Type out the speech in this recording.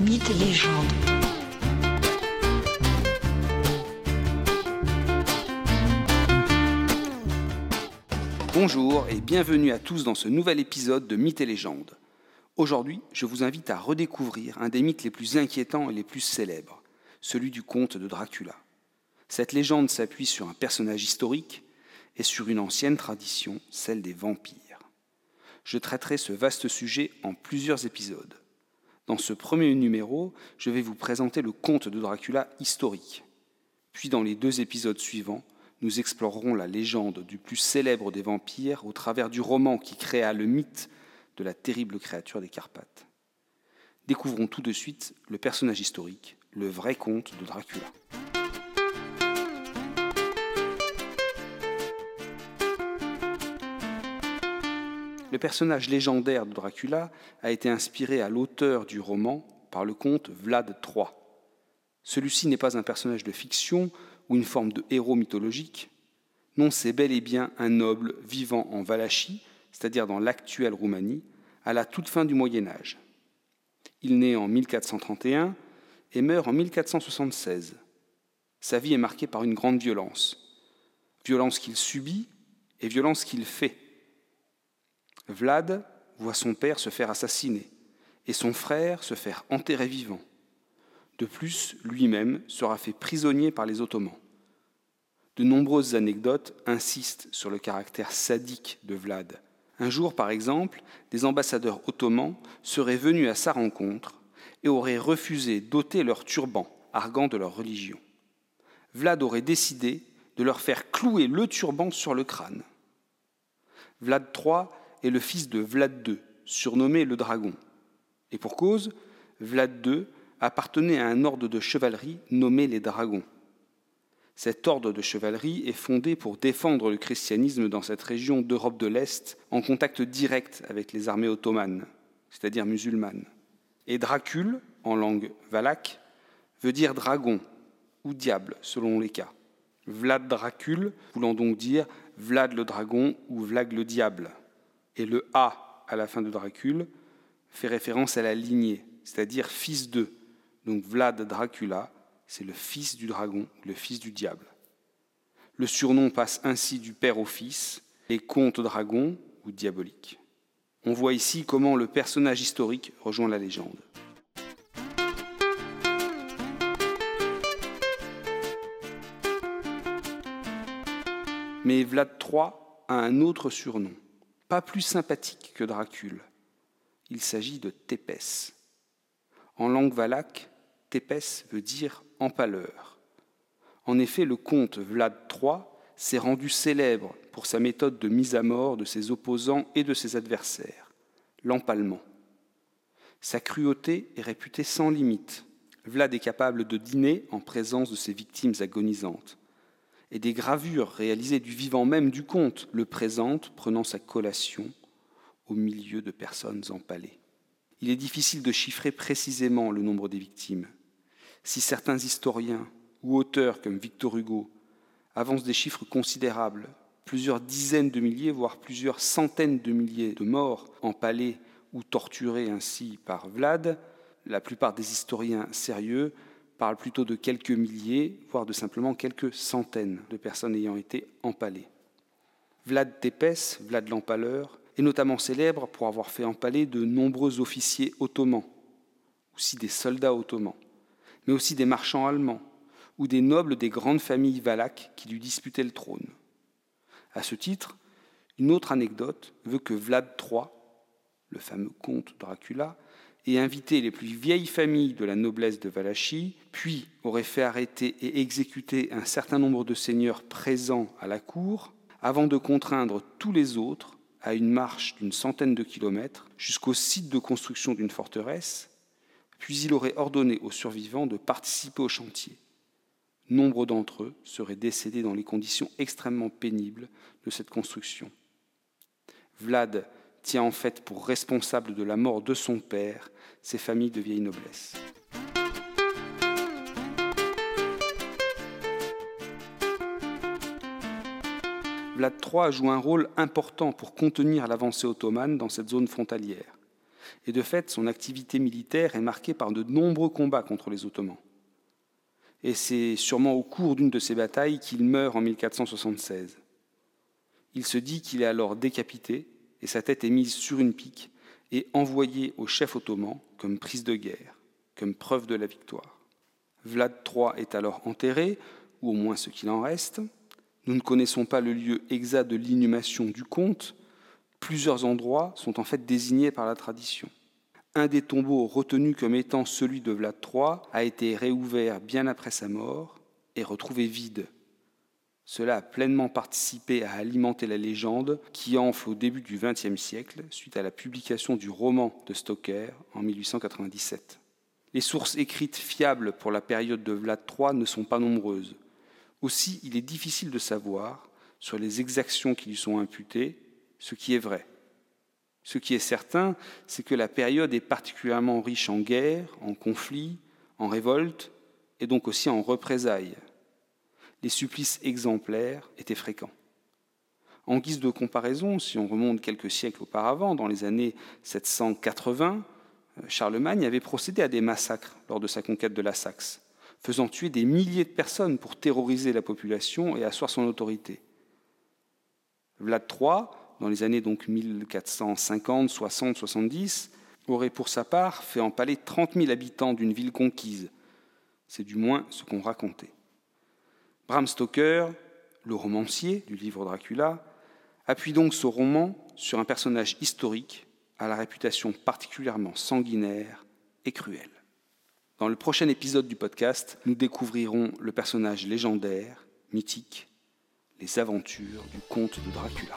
Mythes et légendes. Bonjour et bienvenue à tous dans ce nouvel épisode de Mythes et légendes. Aujourd'hui, je vous invite à redécouvrir un des mythes les plus inquiétants et les plus célèbres, celui du comte de Dracula. Cette légende s'appuie sur un personnage historique et sur une ancienne tradition, celle des vampires. Je traiterai ce vaste sujet en plusieurs épisodes. Dans ce premier numéro, je vais vous présenter le conte de Dracula historique. Puis dans les deux épisodes suivants, nous explorerons la légende du plus célèbre des vampires au travers du roman qui créa le mythe de la terrible créature des Carpates. Découvrons tout de suite le personnage historique, le vrai conte de Dracula. Le personnage légendaire de Dracula a été inspiré à l'auteur du roman par le comte Vlad III. Celui-ci n'est pas un personnage de fiction ou une forme de héros mythologique. Non, c'est bel et bien un noble vivant en Valachie, c'est-à-dire dans l'actuelle Roumanie, à la toute fin du Moyen Âge. Il naît en 1431 et meurt en 1476. Sa vie est marquée par une grande violence. Violence qu'il subit et violence qu'il fait. Vlad voit son père se faire assassiner et son frère se faire enterrer vivant. De plus, lui-même sera fait prisonnier par les Ottomans. De nombreuses anecdotes insistent sur le caractère sadique de Vlad. Un jour, par exemple, des ambassadeurs ottomans seraient venus à sa rencontre et auraient refusé d'ôter leur turban, arguant de leur religion. Vlad aurait décidé de leur faire clouer le turban sur le crâne. Vlad III est le fils de Vlad II, surnommé le Dragon. Et pour cause, Vlad II appartenait à un ordre de chevalerie nommé les Dragons. Cet ordre de chevalerie est fondé pour défendre le christianisme dans cette région d'Europe de l'Est en contact direct avec les armées ottomanes, c'est-à-dire musulmanes. Et Dracule, en langue valaque, veut dire dragon ou diable selon les cas. Vlad Dracule voulant donc dire Vlad le dragon ou Vlad le diable. Et le A à la fin de Dracule fait référence à la lignée, c'est-à-dire fils d'eux, donc Vlad Dracula, c'est le fils du dragon, le fils du diable. Le surnom passe ainsi du père au fils, les contes dragons ou diaboliques. On voit ici comment le personnage historique rejoint la légende. Mais Vlad III a un autre surnom, pas plus sympathique que Dracule. Il s'agit de Tépès. En langue valaque, Tépès veut dire empaleur. En effet, le comte Vlad III s'est rendu célèbre pour sa méthode de mise à mort de ses opposants et de ses adversaires, l'empalement. Sa cruauté est réputée sans limite. Vlad est capable de dîner en présence de ses victimes agonisantes. Et des gravures réalisées du vivant même du comte le présentent prenant sa collation au milieu de personnes empalées. Il est difficile de chiffrer précisément le nombre des victimes, si certains historiens ou auteurs comme Victor Hugo avancent des chiffres considérables, plusieurs dizaines de milliers, voire plusieurs centaines de milliers de morts empalés ou torturés ainsi par Vlad, la plupart des historiens sérieux parlent plutôt de quelques milliers, voire de simplement quelques centaines de personnes ayant été empalées. Vlad Tepes, Vlad l'Empaleur, est notamment célèbre pour avoir fait empaler de nombreux officiers ottomans, aussi des soldats ottomans mais aussi des marchands allemands ou des nobles des grandes familles valaques qui lui disputaient le trône. À ce titre, une autre anecdote veut que Vlad III, le fameux comte Dracula, ait invité les plus vieilles familles de la noblesse de Valachie, puis aurait fait arrêter et exécuter un certain nombre de seigneurs présents à la cour, avant de contraindre tous les autres à une marche d'une centaine de kilomètres jusqu'au site de construction d'une forteresse, puis il aurait ordonné aux survivants de participer au chantier. Nombre d'entre eux seraient décédés dans les conditions extrêmement pénibles de cette construction. Vlad tient en fait pour responsable de la mort de son père ces familles de vieille noblesse. Vlad III joue un rôle important pour contenir l'avancée ottomane dans cette zone frontalière. Et de fait, son activité militaire est marquée par de nombreux combats contre les Ottomans. Et c'est sûrement au cours d'une de ces batailles qu'il meurt en 1476. Il se dit qu'il est alors décapité et sa tête est mise sur une pique et envoyée au chef ottoman comme prise de guerre, comme preuve de la victoire. Vlad III est alors enterré, ou au moins ce qu'il en reste. Nous ne connaissons pas le lieu exact de l'inhumation du comte. Plusieurs endroits sont en fait désignés par la tradition. Un des tombeaux retenus comme étant celui de Vlad III a été réouvert bien après sa mort et retrouvé vide. Cela a pleinement participé à alimenter la légende qui enfle au début du XXe siècle suite à la publication du roman de Stoker en 1897. Les sources écrites fiables pour la période de Vlad III ne sont pas nombreuses. Aussi, il est difficile de savoir, sur les exactions qui lui sont imputées, ce qui est vrai. Ce qui est certain, c'est que la période est particulièrement riche en guerres, en conflits, en révoltes et donc aussi en représailles. Les supplices exemplaires étaient fréquents. En guise de comparaison, si on remonte quelques siècles auparavant, dans les années 780, Charlemagne avait procédé à des massacres lors de sa conquête de la Saxe, faisant tuer des milliers de personnes pour terroriser la population et asseoir son autorité. Vlad III dans les années donc 1450, 60, 70, aurait pour sa part fait empaler 30 000 habitants d'une ville conquise. C'est du moins ce qu'on racontait. Bram Stoker, le romancier du livre Dracula, appuie donc ce roman sur un personnage historique à la réputation particulièrement sanguinaire et cruelle. Dans le prochain épisode du podcast, nous découvrirons le personnage légendaire, mythique, les aventures du comte de Dracula.